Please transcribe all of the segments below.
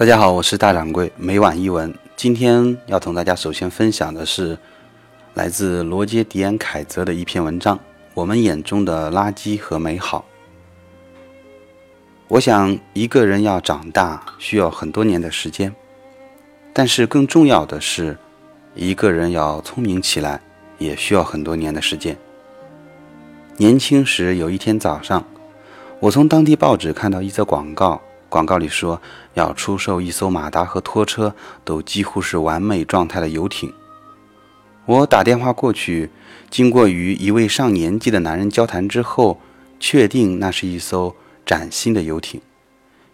大家好，我是大掌柜，每晚一文。今天要同大家首先分享的是来自罗杰·迪安·凯泽的一篇文章《我们眼中的垃圾和美好》。我想，一个人要长大需要很多年的时间，但是更重要的是，一个人要聪明起来也需要很多年的时间。年轻时有一天早上，我从当地报纸看到一则广告。广告里说要出售一艘马达和拖车都几乎是完美状态的游艇。我打电话过去，经过与一位上年纪的男人交谈之后，确定那是一艘崭新的游艇。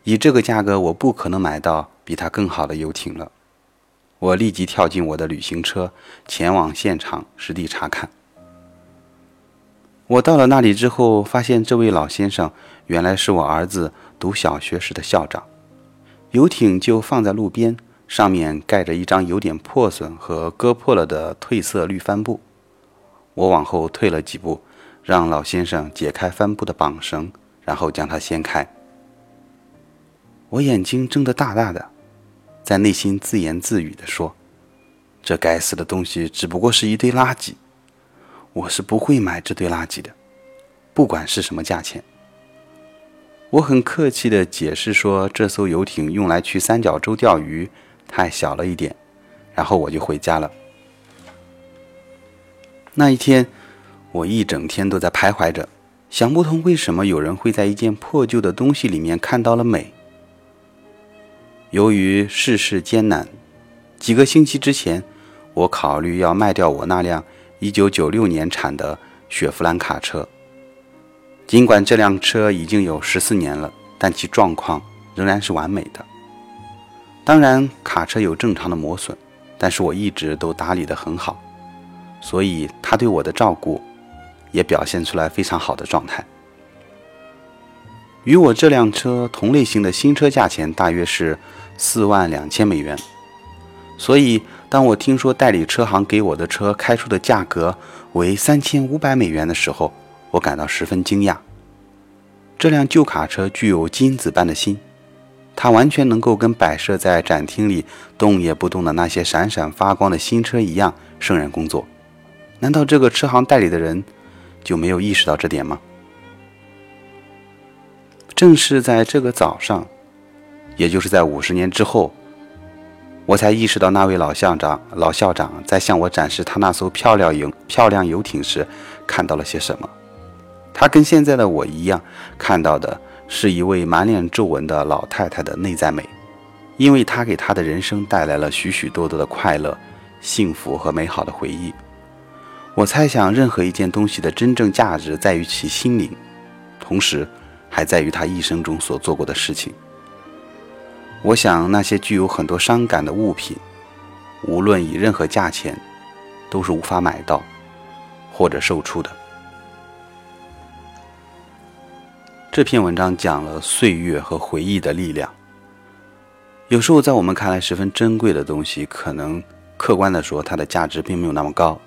以这个价格，我不可能买到比它更好的游艇了。我立即跳进我的旅行车，前往现场实地查看。我到了那里之后，发现这位老先生原来是我儿子。读小学时的校长，游艇就放在路边，上面盖着一张有点破损和割破了的褪色绿帆布。我往后退了几步，让老先生解开帆布的绑绳，然后将它掀开。我眼睛睁得大大的，在内心自言自语地说：“这该死的东西只不过是一堆垃圾，我是不会买这堆垃圾的，不管是什么价钱。”我很客气地解释说，这艘游艇用来去三角洲钓鱼，太小了一点。然后我就回家了。那一天，我一整天都在徘徊着，想不通为什么有人会在一件破旧的东西里面看到了美。由于世事艰难，几个星期之前，我考虑要卖掉我那辆1996年产的雪佛兰卡车。尽管这辆车已经有十四年了，但其状况仍然是完美的。当然，卡车有正常的磨损，但是我一直都打理得很好，所以他对我的照顾也表现出来非常好的状态。与我这辆车同类型的新车价钱大约是四万两千美元，所以当我听说代理车行给我的车开出的价格为三千五百美元的时候，我感到十分惊讶。这辆旧卡车具有金子般的心，它完全能够跟摆设在展厅里动也不动的那些闪闪发光的新车一样胜任工作。难道这个车行代理的人就没有意识到这点吗？正是在这个早上，也就是在五十年之后，我才意识到那位老校长老校长在向我展示他那艘漂亮游漂亮游艇时看到了些什么。他跟现在的我一样，看到的是一位满脸皱纹的老太太的内在美，因为她给他的人生带来了许许多多的快乐、幸福和美好的回忆。我猜想，任何一件东西的真正价值在于其心灵，同时还在于他一生中所做过的事情。我想，那些具有很多伤感的物品，无论以任何价钱，都是无法买到或者售出的。这篇文章讲了岁月和回忆的力量。有时候，在我们看来十分珍贵的东西，可能客观的说，它的价值并没有那么高。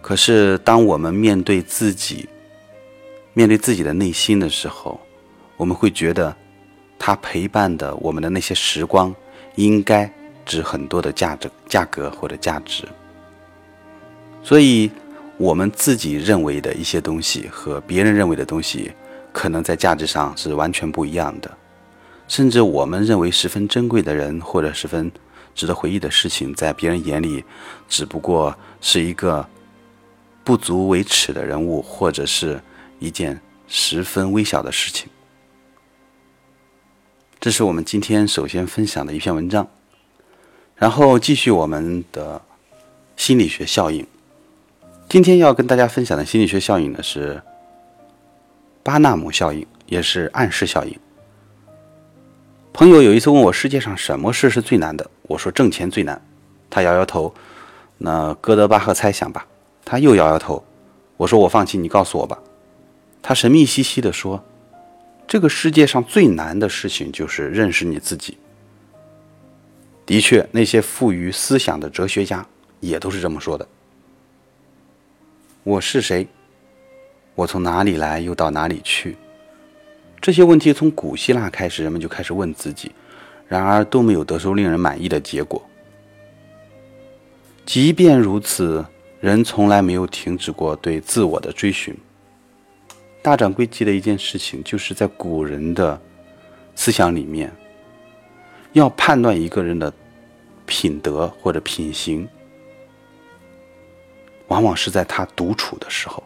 可是，当我们面对自己、面对自己的内心的时候，我们会觉得，它陪伴的我们的那些时光，应该值很多的价值、价格或者价值。所以，我们自己认为的一些东西和别人认为的东西。可能在价值上是完全不一样的，甚至我们认为十分珍贵的人或者十分值得回忆的事情，在别人眼里只不过是一个不足为耻的人物，或者是一件十分微小的事情。这是我们今天首先分享的一篇文章，然后继续我们的心理学效应。今天要跟大家分享的心理学效应呢是。巴纳姆效应也是暗示效应。朋友有一次问我世界上什么事是最难的，我说挣钱最难。他摇摇头。那哥德巴赫猜想吧。他又摇摇头。我说我放弃，你告诉我吧。他神秘兮兮地说：“这个世界上最难的事情就是认识你自己。”的确，那些富于思想的哲学家也都是这么说的。我是谁？我从哪里来，又到哪里去？这些问题从古希腊开始，人们就开始问自己，然而都没有得出令人满意的结果。即便如此，人从来没有停止过对自我的追寻。大掌柜记得一件事情，就是在古人的思想里面，要判断一个人的品德或者品行，往往是在他独处的时候。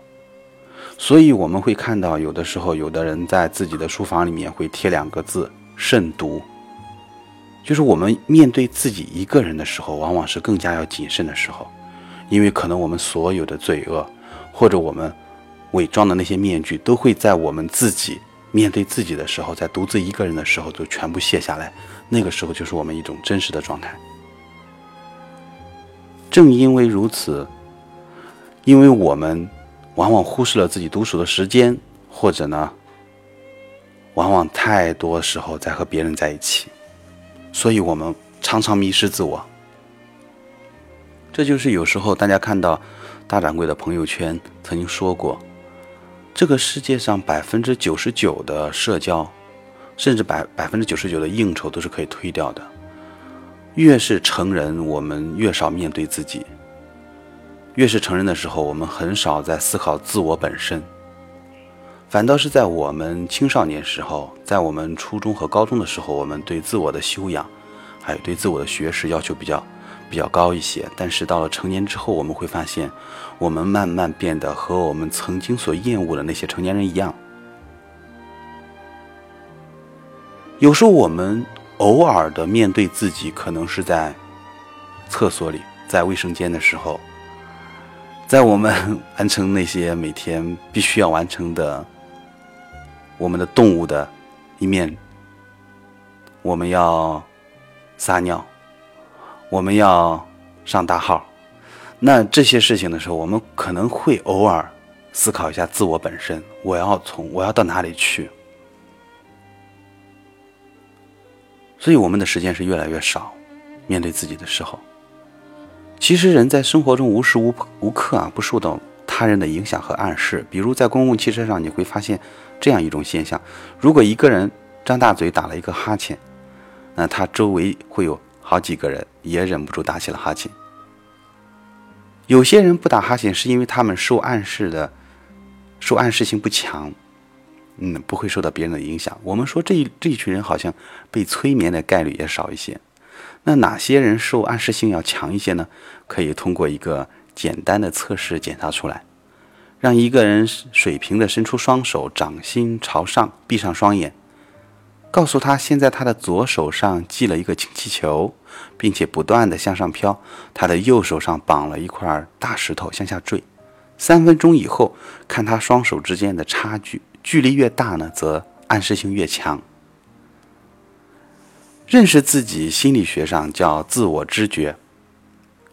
所以我们会看到，有的时候有的人在自己的书房里面会贴两个字“慎独”，就是我们面对自己一个人的时候，往往是更加要谨慎的时候，因为可能我们所有的罪恶，或者我们伪装的那些面具，都会在我们自己面对自己的时候，在独自一个人的时候，就全部卸下来。那个时候就是我们一种真实的状态。正因为如此，因为我们。往往忽视了自己独处的时间，或者呢，往往太多时候在和别人在一起，所以我们常常迷失自我。这就是有时候大家看到大掌柜的朋友圈曾经说过，这个世界上百分之九十九的社交，甚至百百分之九十九的应酬都是可以推掉的。越是成人，我们越少面对自己。越是成人的时候，我们很少在思考自我本身，反倒是在我们青少年时候，在我们初中和高中的时候，我们对自我的修养，还有对自我的学识要求比较比较高一些。但是到了成年之后，我们会发现，我们慢慢变得和我们曾经所厌恶的那些成年人一样。有时候我们偶尔的面对自己，可能是在厕所里，在卫生间的时候。在我们完成那些每天必须要完成的，我们的动物的一面，我们要撒尿，我们要上大号，那这些事情的时候，我们可能会偶尔思考一下自我本身，我要从我要到哪里去？所以我们的时间是越来越少，面对自己的时候。其实人在生活中无时无无刻啊不受到他人的影响和暗示。比如在公共汽车上，你会发现这样一种现象：如果一个人张大嘴打了一个哈欠，那他周围会有好几个人也忍不住打起了哈欠。有些人不打哈欠是因为他们受暗示的受暗示性不强，嗯，不会受到别人的影响。我们说这一这一群人好像被催眠的概率也少一些。那哪些人受暗示性要强一些呢？可以通过一个简单的测试检查出来。让一个人水平的伸出双手，掌心朝上，闭上双眼，告诉他现在他的左手上系了一个氢气球，并且不断的向上飘，他的右手上绑了一块大石头向下坠。三分钟以后，看他双手之间的差距，距离越大呢，则暗示性越强。认识自己，心理学上叫自我知觉，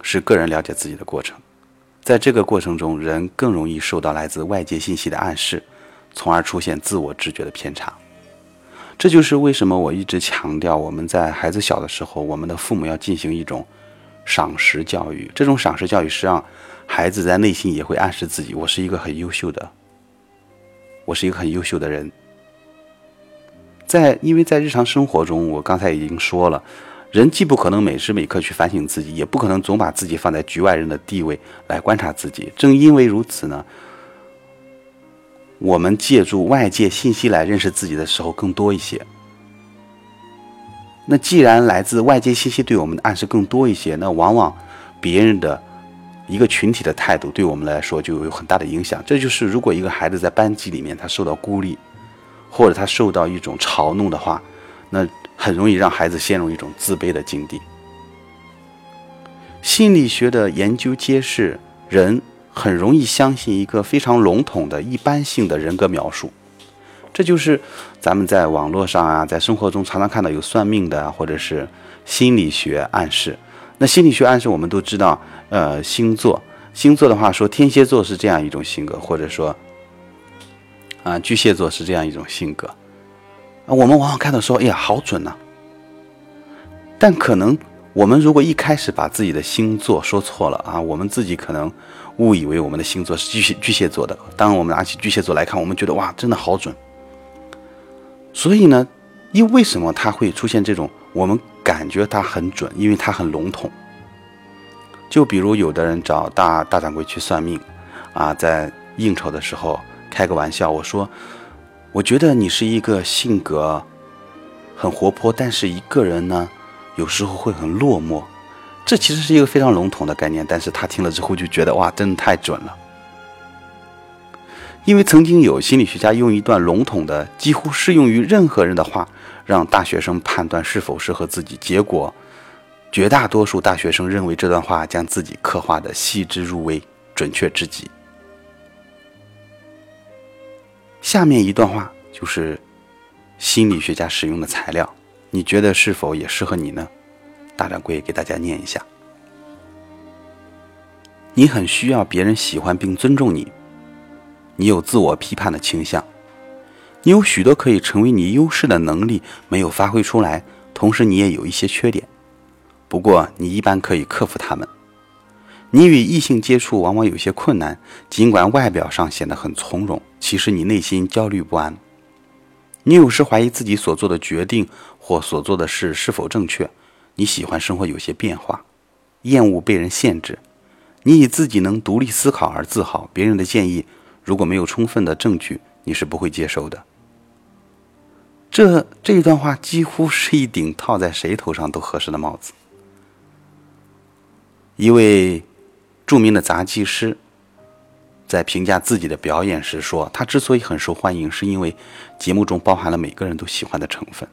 是个人了解自己的过程。在这个过程中，人更容易受到来自外界信息的暗示，从而出现自我知觉的偏差。这就是为什么我一直强调，我们在孩子小的时候，我们的父母要进行一种赏识教育。这种赏识教育是让孩子在内心也会暗示自己：我是一个很优秀的，我是一个很优秀的人。在，因为在日常生活中，我刚才已经说了，人既不可能每时每刻去反省自己，也不可能总把自己放在局外人的地位来观察自己。正因为如此呢，我们借助外界信息来认识自己的时候更多一些。那既然来自外界信息对我们的暗示更多一些，那往往别人的一个群体的态度对我们来说就有很大的影响。这就是如果一个孩子在班级里面他受到孤立。或者他受到一种嘲弄的话，那很容易让孩子陷入一种自卑的境地。心理学的研究揭示，人很容易相信一个非常笼统的一般性的人格描述，这就是咱们在网络上啊，在生活中常常看到有算命的，或者是心理学暗示。那心理学暗示我们都知道，呃，星座，星座的话说天蝎座是这样一种性格，或者说。啊，巨蟹座是这样一种性格，啊，我们往往看到说，哎呀，好准呐。但可能我们如果一开始把自己的星座说错了啊，我们自己可能误以为我们的星座是巨蟹巨蟹座的。当我们拿起巨蟹座来看，我们觉得哇，真的好准。所以呢，因为什么它会出现这种我们感觉它很准，因为它很笼统。就比如有的人找大大掌柜去算命，啊，在应酬的时候开个玩笑，我说，我觉得你是一个性格很活泼，但是一个人呢，有时候会很落寞。这其实是一个非常笼统的概念，但是他听了之后就觉得哇，真的太准了。因为曾经有心理学家用一段笼统的、几乎适用于任何人的话，让大学生判断是否适合自己，结果。绝大多数大学生认为这段话将自己刻画的细致入微、准确至极。下面一段话就是心理学家使用的材料，你觉得是否也适合你呢？大掌柜给大家念一下：你很需要别人喜欢并尊重你，你有自我批判的倾向，你有许多可以成为你优势的能力没有发挥出来，同时你也有一些缺点。不过，你一般可以克服它们。你与异性接触往往有些困难，尽管外表上显得很从容，其实你内心焦虑不安。你有时怀疑自己所做的决定或所做的事是否正确。你喜欢生活有些变化，厌恶被人限制。你以自己能独立思考而自豪，别人的建议如果没有充分的证据，你是不会接受的。这这一段话几乎是一顶套在谁头上都合适的帽子。一位著名的杂技师在评价自己的表演时说：“他之所以很受欢迎，是因为节目中包含了每个人都喜欢的成分，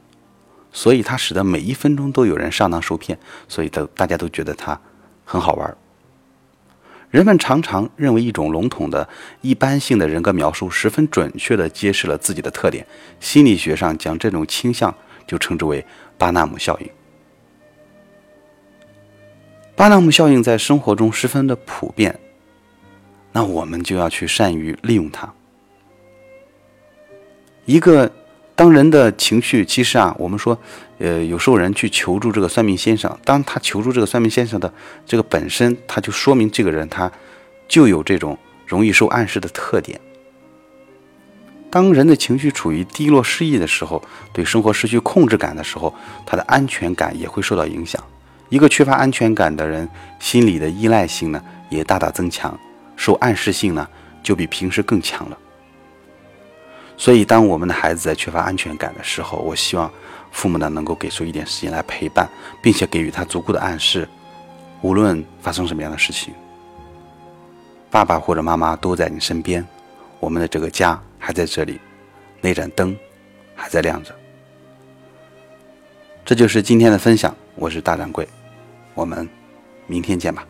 所以它使得每一分钟都有人上当受骗，所以都大家都觉得它很好玩。”人们常常认为一种笼统的一般性的人格描述十分准确地揭示了自己的特点。心理学上将这种倾向就称之为巴纳姆效应。巴纳姆效应在生活中十分的普遍，那我们就要去善于利用它。一个当人的情绪，其实啊，我们说，呃，有时候人去求助这个算命先生，当他求助这个算命先生的这个本身，他就说明这个人他就有这种容易受暗示的特点。当人的情绪处于低落失意的时候，对生活失去控制感的时候，他的安全感也会受到影响。一个缺乏安全感的人，心理的依赖性呢也大大增强，受暗示性呢就比平时更强了。所以，当我们的孩子在缺乏安全感的时候，我希望父母呢能够给出一点时间来陪伴，并且给予他足够的暗示。无论发生什么样的事情，爸爸或者妈妈都在你身边，我们的这个家还在这里，那盏灯还在亮着。这就是今天的分享，我是大掌柜。我们明天见吧。